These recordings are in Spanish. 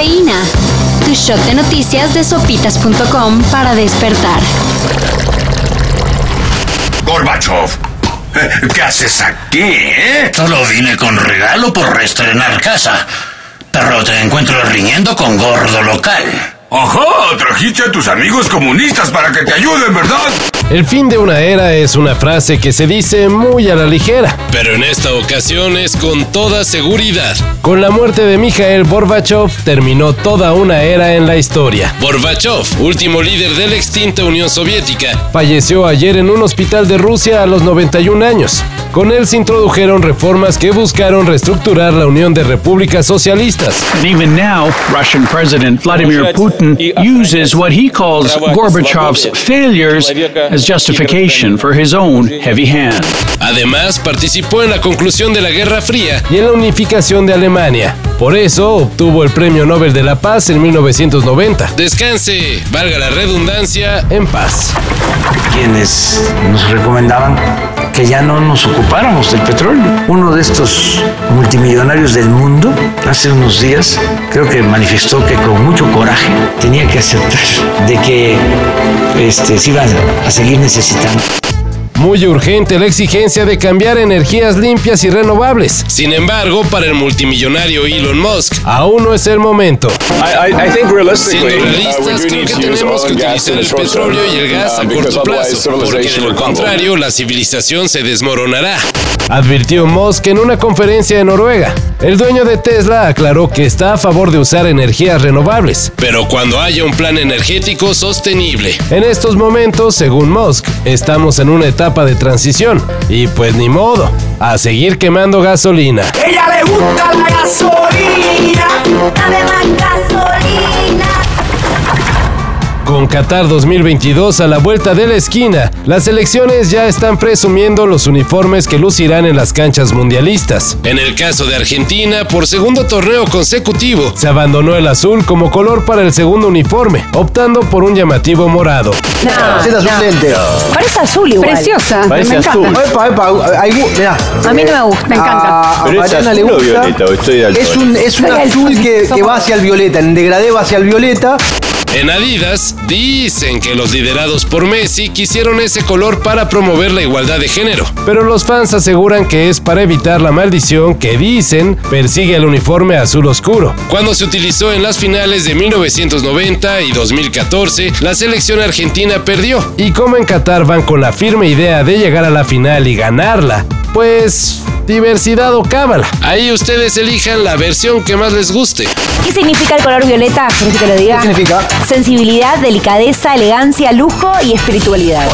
Cafeína. Tu shot de noticias de sopitas.com para despertar. Gorbachev, ¿qué haces aquí, eh? Solo vine con regalo por reestrenar casa. Pero te encuentro riñendo con gordo local. Ajá, trajiste a tus amigos comunistas para que te ayuden, ¿verdad? El fin de una era es una frase que se dice muy a la ligera. Pero en esta ocasión es con toda seguridad. Con la muerte de Mikhail Gorbachev terminó toda una era en la historia. Gorbachev, último líder de la extinta Unión Soviética, falleció ayer en un hospital de Rusia a los 91 años. Con él se introdujeron reformas que buscaron reestructurar la Unión de Repúblicas Socialistas. And even now, Russian President Vladimir Putin uses what he calls Gorbachev's failures as justification for his own heavy hand. Además, participó en la conclusión de la Guerra Fría y en la unificación de Alemania. Por eso obtuvo el Premio Nobel de la Paz en 1990. Descanse, valga la redundancia, en paz. Quienes nos recomendaban que ya no nos ocupáramos del petróleo. Uno de estos multimillonarios del mundo, hace unos días, creo que manifestó que con mucho coraje tenía que aceptar de que este, se iban a seguir necesitando. Muy urgente la exigencia de cambiar energías limpias y renovables. Sin embargo, para el multimillonario Elon Musk, aún no es el momento. Siendo realistas, creo que tenemos que utilizar el petróleo y el gas a corto plazo, porque de lo contrario la civilización se desmoronará. Advirtió Musk en una conferencia en Noruega. El dueño de Tesla aclaró que está a favor de usar energías renovables. Pero cuando haya un plan energético sostenible. En estos momentos, según Musk, estamos en una etapa de transición. Y pues ni modo, a seguir quemando gasolina. Ella le gusta la gasolina. Con Qatar 2022 a la vuelta de la esquina, las selecciones ya están presumiendo los uniformes que lucirán en las canchas mundialistas. En el caso de Argentina, por segundo torneo consecutivo, se abandonó el azul como color para el segundo uniforme, optando por un llamativo morado. No, no. suplente. Parece azul igual. Preciosa. Parece me azul. encanta. Epa, epa, hay, mirá. A mí no me gusta, me encanta. A, a Pero es Mariana azul le o gusta. violeta, o estoy al es un, es azul que, que va hacia el violeta, en degradé va hacia el violeta. En Adidas dicen que los liderados por Messi quisieron ese color para promover la igualdad de género. Pero los fans aseguran que es para evitar la maldición que dicen persigue el uniforme azul oscuro. Cuando se utilizó en las finales de 1990 y 2014, la selección argentina perdió. Y como en Qatar van con la firme idea de llegar a la final y ganarla, pues diversidad o cábala. Ahí ustedes elijan la versión que más les guste. ¿Qué significa el color violeta? ¿Querés que te lo diga? ¿Qué significa? Sensibilidad, delicadeza, elegancia, lujo y espiritualidad.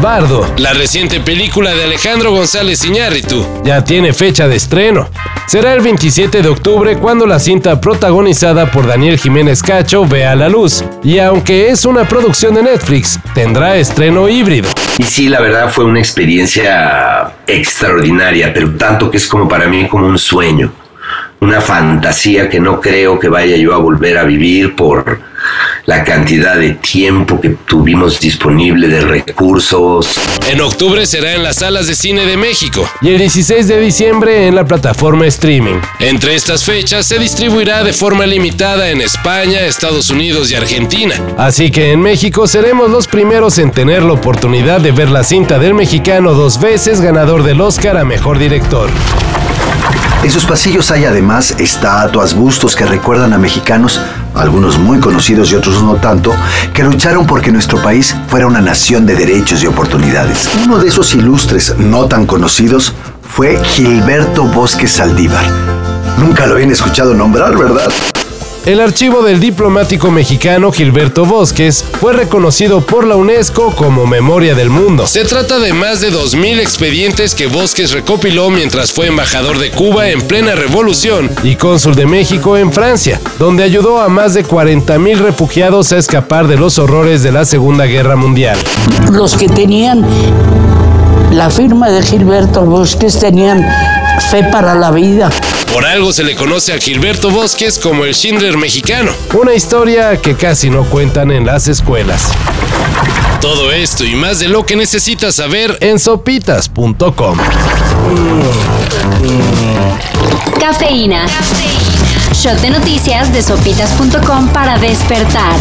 Bardo La reciente película de Alejandro González Iñárritu. ya tiene fecha de estreno. Será el 27 de octubre cuando la cinta protagonizada por Daniel Jiménez Cacho vea la luz. Y aunque es una producción de Netflix, tendrá estreno híbrido. Y sí, la verdad fue una experiencia extraordinaria, pero tanto que es como para mí como un sueño, una fantasía que no creo que vaya yo a volver a vivir por la cantidad de tiempo que tuvimos disponible de recursos. En octubre será en las salas de cine de México. Y el 16 de diciembre en la plataforma streaming. Entre estas fechas se distribuirá de forma limitada en España, Estados Unidos y Argentina. Así que en México seremos los primeros en tener la oportunidad de ver la cinta del mexicano dos veces ganador del Oscar a Mejor Director. En sus pasillos hay además estatuas, bustos que recuerdan a mexicanos, algunos muy conocidos y otros no tanto, que lucharon porque nuestro país fuera una nación de derechos y oportunidades. Uno de esos ilustres, no tan conocidos, fue Gilberto Bosque Saldívar. Nunca lo habían escuchado nombrar, ¿verdad? El archivo del diplomático mexicano Gilberto Bosques fue reconocido por la UNESCO como Memoria del Mundo. Se trata de más de 2.000 expedientes que Bosques recopiló mientras fue embajador de Cuba en plena revolución y cónsul de México en Francia, donde ayudó a más de 40.000 refugiados a escapar de los horrores de la Segunda Guerra Mundial. Los que tenían la firma de Gilberto Bosques tenían fe para la vida. Por algo se le conoce a Gilberto Bosques como el Schindler mexicano. Una historia que casi no cuentan en las escuelas. Todo esto y más de lo que necesitas saber en sopitas.com. Cafeína. shot de noticias de sopitas.com para despertar.